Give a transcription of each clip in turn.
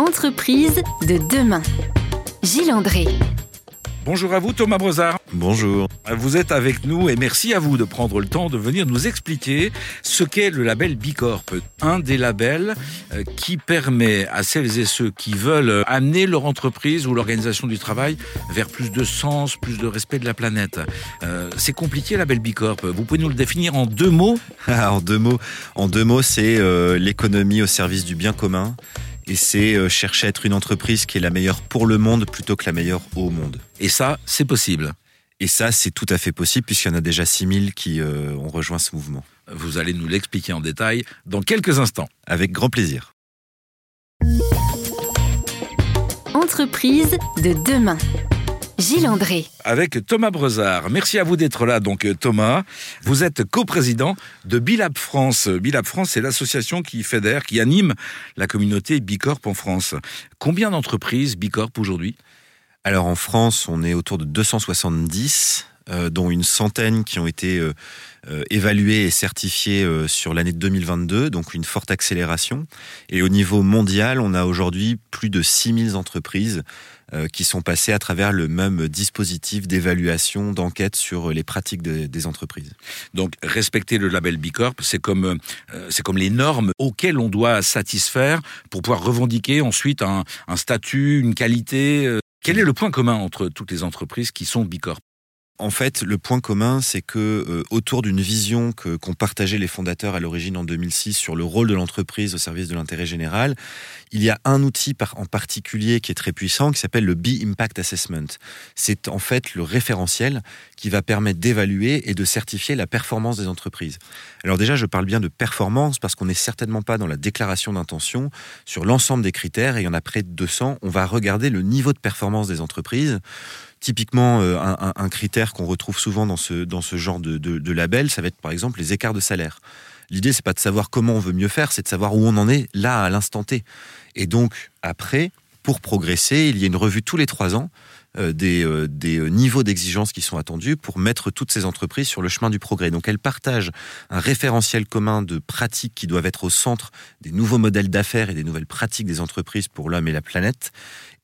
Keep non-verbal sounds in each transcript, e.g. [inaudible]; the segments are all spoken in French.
Entreprise de demain. Gilles André. Bonjour à vous Thomas Brozard. Bonjour. Vous êtes avec nous et merci à vous de prendre le temps de venir nous expliquer ce qu'est le label Bicorp. Un des labels euh, qui permet à celles et ceux qui veulent amener leur entreprise ou l'organisation du travail vers plus de sens, plus de respect de la planète. Euh, c'est compliqué le label Bicorp. Vous pouvez nous le définir en deux mots? [laughs] En deux mots, en deux mots, c'est euh, l'économie au service du bien commun et c'est euh, chercher à être une entreprise qui est la meilleure pour le monde plutôt que la meilleure au monde. Et ça, c'est possible. Et ça, c'est tout à fait possible puisqu'il y en a déjà 6000 qui euh, ont rejoint ce mouvement. Vous allez nous l'expliquer en détail dans quelques instants. Avec grand plaisir. Entreprise de demain. Gilles André. avec Thomas Brezard. Merci à vous d'être là, donc Thomas. Vous êtes coprésident de Bilab France. Bilab France, c'est l'association qui fédère, qui anime la communauté Bicorp en France. Combien d'entreprises Bicorp aujourd'hui? Alors en France, on est autour de 270, euh, dont une centaine qui ont été euh, euh, évaluées et certifiées euh, sur l'année 2022, donc une forte accélération. Et au niveau mondial, on a aujourd'hui plus de 6000 entreprises qui sont passées à travers le même dispositif d'évaluation, d'enquête sur les pratiques de- des entreprises. Donc respecter le label Bicorp, c'est comme euh, c'est comme les normes auxquelles on doit satisfaire pour pouvoir revendiquer ensuite un, un statut, une qualité. euh. Quel est le point commun entre toutes les entreprises qui sont Bicorp? En fait, le point commun, c'est que euh, autour d'une vision qu'ont partagé les fondateurs à l'origine en 2006 sur le rôle de l'entreprise au service de l'intérêt général, il y a un outil en particulier qui est très puissant, qui s'appelle le B-Impact Assessment. C'est en fait le référentiel qui va permettre d'évaluer et de certifier la performance des entreprises. Alors déjà, je parle bien de performance parce qu'on n'est certainement pas dans la déclaration d'intention sur l'ensemble des critères, et il y en a près de 200. On va regarder le niveau de performance des entreprises. Typiquement, euh, un, critère qu'on retrouve souvent dans ce, genre de, label, ça va être par exemple les écarts de salaire. L'idée, c'est pas de savoir comment on veut mieux faire, c'est de savoir où on en est là à l'instant T. Et donc, après, pour progresser, il y a une revue tous les trois ans euh, des, euh, des niveaux d'exigence qui sont attendus pour mettre toutes ces entreprises sur le chemin du progrès. Donc, elles partagent un référentiel commun de pratiques qui doivent être au centre des nouveaux modèles d'affaires et des nouvelles pratiques des entreprises pour l'homme et la planète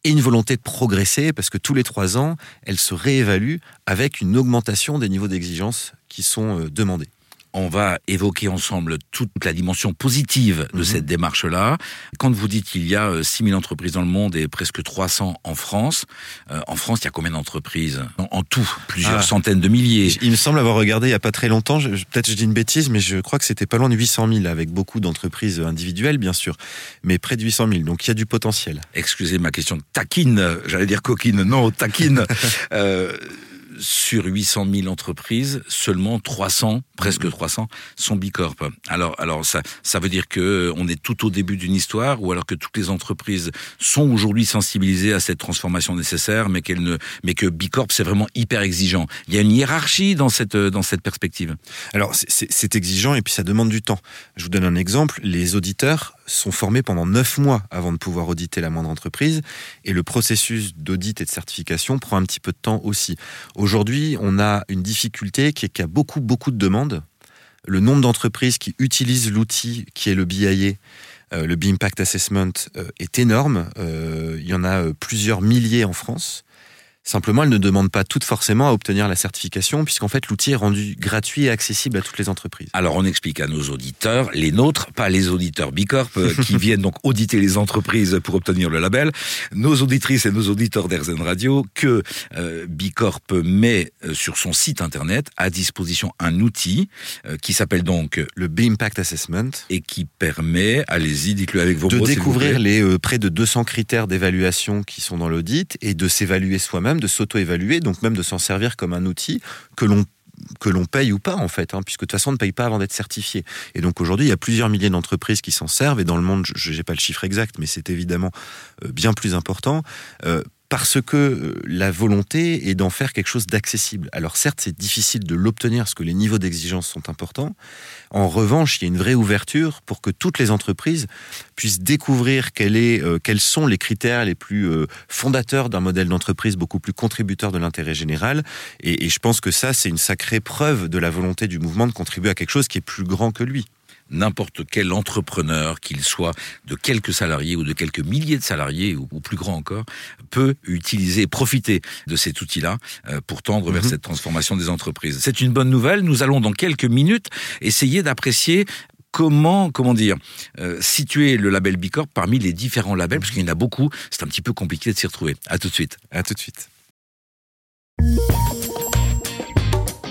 et une volonté de progresser parce que tous les trois ans, elles se réévaluent avec une augmentation des niveaux d'exigence qui sont euh, demandés. On va évoquer ensemble toute la dimension positive de Mhm. cette démarche-là. Quand vous dites qu'il y a euh, 6000 entreprises dans le monde et presque 300 en France, euh, en France, il y a combien d'entreprises? En, en tout, plusieurs Ah. centaines de milliers. Il me semble avoir regardé il n'y a pas très longtemps, peut-être je dis une bêtise, mais je crois que c'était pas loin de 800 000, avec beaucoup d'entreprises individuelles, bien sûr, mais près de 800 000, donc il y a du potentiel. Excusez ma question taquine, euh, j'allais dire coquine, non, taquine. [laughs] Euh, sur 800 000 entreprises, seulement 300, presque 300, sont bicorp. Alors, alors ça, ça veut dire que euh, on est tout au début d'une histoire, ou alors que toutes les entreprises sont aujourd'hui sensibilisées à cette transformation nécessaire, mais qu'elles ne, mais que bicorp c'est vraiment hyper exigeant. Il y a une hiérarchie dans cette euh, dans cette perspective. Alors c'est exigeant et puis ça demande du temps. Je vous donne un exemple, les auditeurs sont formés pendant 9 mois avant de pouvoir auditer la moindre entreprise et le processus d'audit et de certification prend un petit peu de temps aussi. Aujourd'hui, on a une difficulté qui est qu'il y a beaucoup, beaucoup de demandes. Le nombre d'entreprises qui utilisent l'outil qui est le BIA, euh, le B-Impact Assessment, euh, est énorme. Euh, il y en a plusieurs milliers en France. Simplement, elles ne demandent pas toutes forcément à obtenir la certification, puisqu'en fait, l'outil est rendu gratuit et accessible à toutes les entreprises. Alors on explique à nos auditeurs, les nôtres, pas les auditeurs Bicorp, euh, qui [laughs] viennent donc auditer les entreprises pour obtenir le label, nos auditrices et nos auditeurs d'Airzen Radio, que euh, Bicorp met euh, sur son site internet à disposition un outil euh, qui s'appelle donc Le B-Impact Assessment, et qui permet, allez-y, dites-le avec vos de mots, vous découvrir les euh, près de 200 critères d'évaluation qui sont dans l'audit et de s'évaluer soi-même, de s'auto-évaluer, donc même de s'en servir comme un outil que l'on que paye ou pas en fait, hein, puisque de toute façon on ne paye pas avant d'être certifié. Et donc aujourd'hui il y a plusieurs milliers d'entreprises qui s'en servent et dans le monde, je n'ai pas le chiffre exact, mais c'est évidemment euh, bien plus important. euh, parce que euh, la volonté est d'en faire quelque chose d'accessible. Alors certes, c'est difficile de l'obtenir parce que les niveaux d'exigence sont importants. En revanche, il y a une vraie ouverture pour que toutes les entreprises puissent découvrir quel est, euh, quels sont les critères les plus euh, fondateurs d'un modèle d'entreprise beaucoup plus contributeur de l'intérêt général. Et, et je pense que ça, c'est une sacrée preuve de la volonté du mouvement de contribuer à quelque chose qui est plus grand que lui. N'importe quel entrepreneur, qu'il soit de quelques salariés ou de quelques milliers de salariés ou, plus grand encore, peut utiliser et profiter de cet outil-là euh, pour tendre vers mhm. cette transformation des entreprises. C'est une bonne nouvelle. Nous allons dans quelques minutes essayer d'apprécier comment, comment dire, euh, situer le label Bicorp parmi les différents labels, parce qu'il y en a beaucoup. C'est un petit peu compliqué de s'y retrouver. À tout de suite. À tout de suite.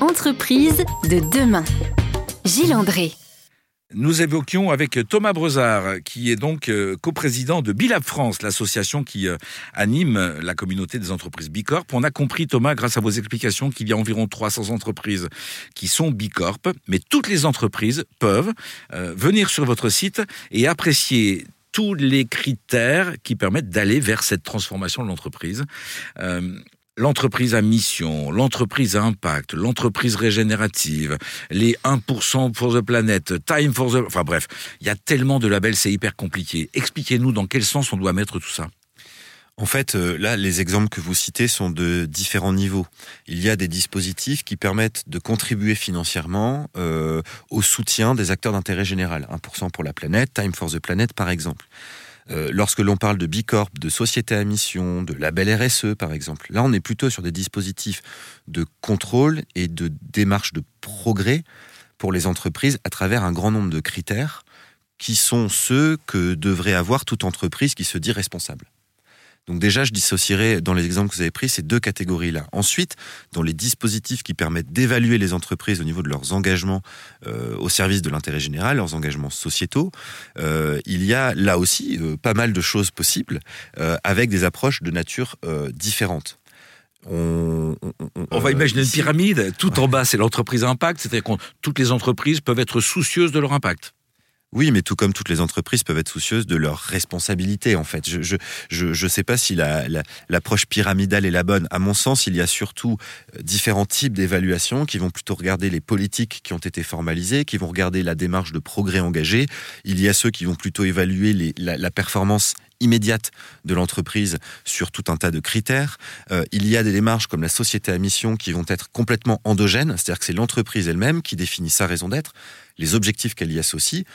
Entreprise de demain. Gilles André. Nous évoquions avec Thomas Brezard, qui est donc euh, coprésident de Bilab France, l'association qui euh, anime la communauté des entreprises Bicorp. On a compris, Thomas, grâce à vos explications, qu'il y a environ 300 entreprises qui sont Bicorp, mais toutes les entreprises peuvent euh, venir sur votre site et apprécier tous les critères qui permettent d'aller vers cette transformation de l'entreprise l'entreprise à mission, l'entreprise à impact, l'entreprise régénérative, les 1% pour the planet, time for the... Enfin bref, il y a tellement de labels, c'est hyper compliqué. Expliquez-nous dans quel sens on doit mettre tout ça. En fait, euh, là, les exemples que vous citez sont de différents niveaux. Il y a des dispositifs qui permettent de contribuer financièrement euh, au soutien des acteurs d'intérêt général. 1% pour la planète, Time for the Planet par exemple. Euh, lorsque l'on parle de Bicorp, de société à mission, de label RSE par exemple, là on est plutôt sur des dispositifs de contrôle et de démarche de progrès pour les entreprises à travers un grand nombre de critères qui sont ceux que devrait avoir toute entreprise qui se dit responsable. Donc déjà, je dissocierai dans les exemples que vous avez pris ces deux catégories-là. Ensuite, dans les dispositifs qui permettent d'évaluer les entreprises au niveau de leurs engagements euh, au service de l'intérêt général, leurs engagements sociétaux, euh, il y a là aussi euh, pas mal de choses possibles avec des approches de nature différentes. On, on, va imaginer une pyramide. Tout en bas, c'est l'entreprise impact, c'est-à-dire que toutes les entreprises peuvent être soucieuses de leur impact. Oui, mais tout comme toutes les entreprises peuvent être soucieuses de leurs responsabilités, en fait. Je je, je, je sais pas si l'approche la, pyramidale est la bonne. À mon sens, il y a surtout euh, différents types d'évaluations qui vont plutôt regarder les politiques qui ont été formalisées, qui vont regarder la démarche de progrès engagé. Il y a ceux qui vont plutôt évaluer les, la performance immédiate de l'entreprise sur tout un tas de critères. Euh, il y a des démarches comme la société à mission qui vont être complètement endogènes, c'est-à-dire que c'est l'entreprise elle-même qui définit sa raison d'être, les objectifs qu'elle y associe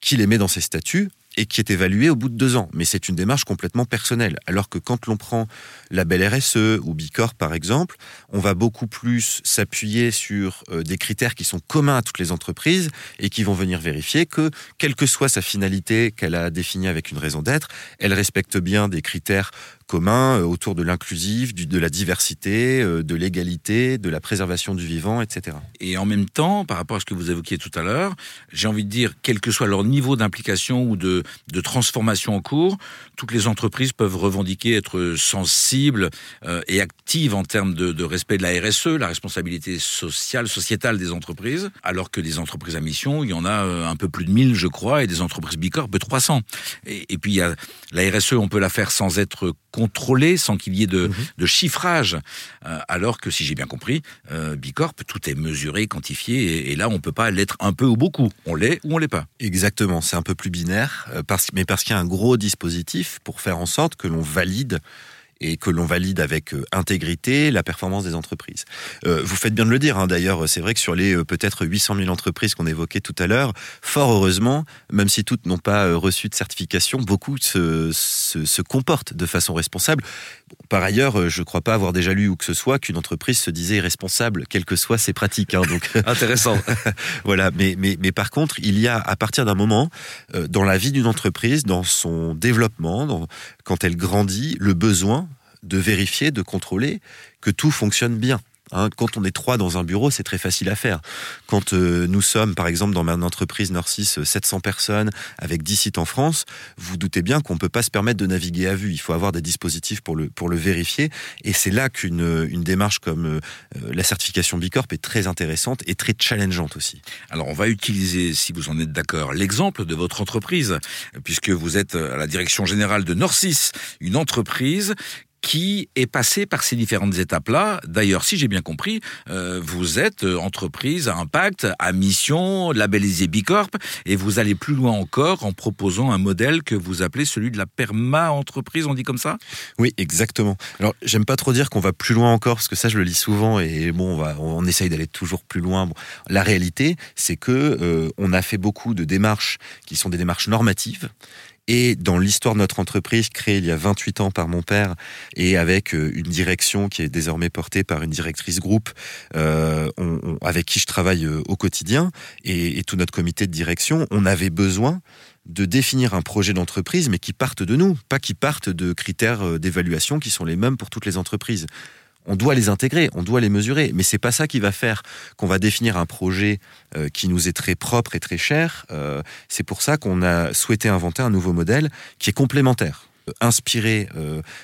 qui les met dans ses statuts et qui est évalué au bout de deux ans. Mais c'est une démarche complètement personnelle. Alors que quand l'on prend la belle RSE ou Bicorp par exemple, on va beaucoup plus s'appuyer sur euh, des critères qui sont communs à toutes les entreprises et qui vont venir vérifier que, quelle que soit sa finalité qu'elle a définie avec une raison d'être, elle respecte bien des critères communs euh, autour de l'inclusif, de la diversité, euh, de l'égalité, de la préservation du vivant, etc. Et en même temps, par rapport à ce que vous évoquiez tout à l'heure, j'ai envie de dire, quel que soit leur niveau d'implication ou de, transformation en cours, toutes les entreprises peuvent revendiquer être sensibles euh, et actives en termes de, respect de la RSE, la responsabilité sociale, sociétale des entreprises, alors que des entreprises à mission, il y en a un peu plus de 1000, je crois, et des entreprises Bicorp, 300. Et, puis, la RSE, on peut la faire sans être contrôlé sans qu'il y ait de, mhm. chiffrage. Euh, alors que, si j'ai bien compris, euh, Bicorp, tout est mesuré, quantifié, et, là, on ne peut pas l'être un peu ou beaucoup. On l'est ou on l'est pas. Exactement, c'est un peu plus binaire, euh, parce, mais parce qu'il y a un gros dispositif pour faire en sorte que l'on valide et que l'on valide avec euh, intégrité la performance des entreprises. Euh, vous faites bien de le dire, hein, d'ailleurs, c'est vrai que sur les euh, peut-être 800 000 entreprises qu'on évoquait tout à l'heure, fort heureusement, même si toutes n'ont pas reçu de certification, beaucoup se, se, se comportent de façon responsable. par ailleurs, je ne crois pas avoir déjà lu ou que ce soit qu'une entreprise se disait responsable, quelles que soient ses pratiques. Hein, donc [laughs] [laughs] Intéressant. voilà, mais, mais, mais par contre, il y a à partir d'un moment, dans la vie d'une entreprise, dans son développement, dans, quand elle grandit, le besoin de vérifier, de contrôler que tout fonctionne bien. Hein, quand on est trois dans un bureau, c'est très facile à faire. Quand euh, nous sommes, par exemple, dans ma entreprise Norcis, 700 personnes avec 10 sites en France, vous doutez bien qu'on ne peut pas se permettre de naviguer à vue. Il faut avoir des dispositifs pour le, pour le vérifier. Et c'est là qu'une une démarche comme euh, la certification Bicorp est très intéressante et très challengeante aussi. Alors, on va utiliser, si vous en êtes d'accord, l'exemple de votre entreprise, puisque vous êtes à la direction générale de Norcis, une entreprise qui est passé par ces différentes étapes-là. D'ailleurs, si j'ai bien compris, euh, vous êtes euh, entreprise à impact, à mission, labellisé Bicorp, et vous allez plus loin encore en proposant un modèle que vous appelez celui de la perma-entreprise, on dit comme ça? Oui, exactement. Alors, j'aime pas trop dire qu'on va plus loin encore, parce que ça, je le lis souvent, et bon, on, essaye d'aller toujours plus loin. La réalité, c'est que euh, on a fait beaucoup de démarches qui sont des démarches normatives, et dans l'histoire de notre entreprise, créée il y a 28 ans par mon père, et avec euh, une direction qui est désormais portée par une directrice groupe euh, avec qui je travaille euh, au quotidien, et, et tout notre comité de direction, on avait besoin de définir un projet d'entreprise, mais qui parte de nous, pas qui parte de critères euh, d'évaluation qui sont les mêmes pour toutes les entreprises on doit les intégrer, on doit les mesurer, mais c'est pas ça qui va faire qu'on va définir un projet euh, qui nous est très propre et très cher. Euh, c'est pour ça qu'on a souhaité inventer un nouveau modèle qui est complémentaire euh, inspiré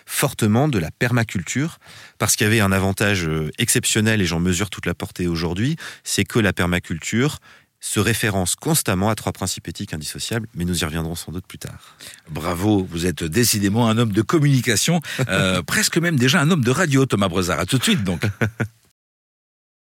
fortement de la permaculture, parce qu'il y avait un avantage exceptionnel, et j'en mesure toute la portée aujourd'hui, c'est que la permaculture se référence constamment à trois principes éthiques indissociables, mais nous y reviendrons sans doute plus tard. Bravo, vous êtes décidément un homme de communication, euh, [laughs] presque même déjà un homme de radio, Thomas Brezard. À tout de suite donc.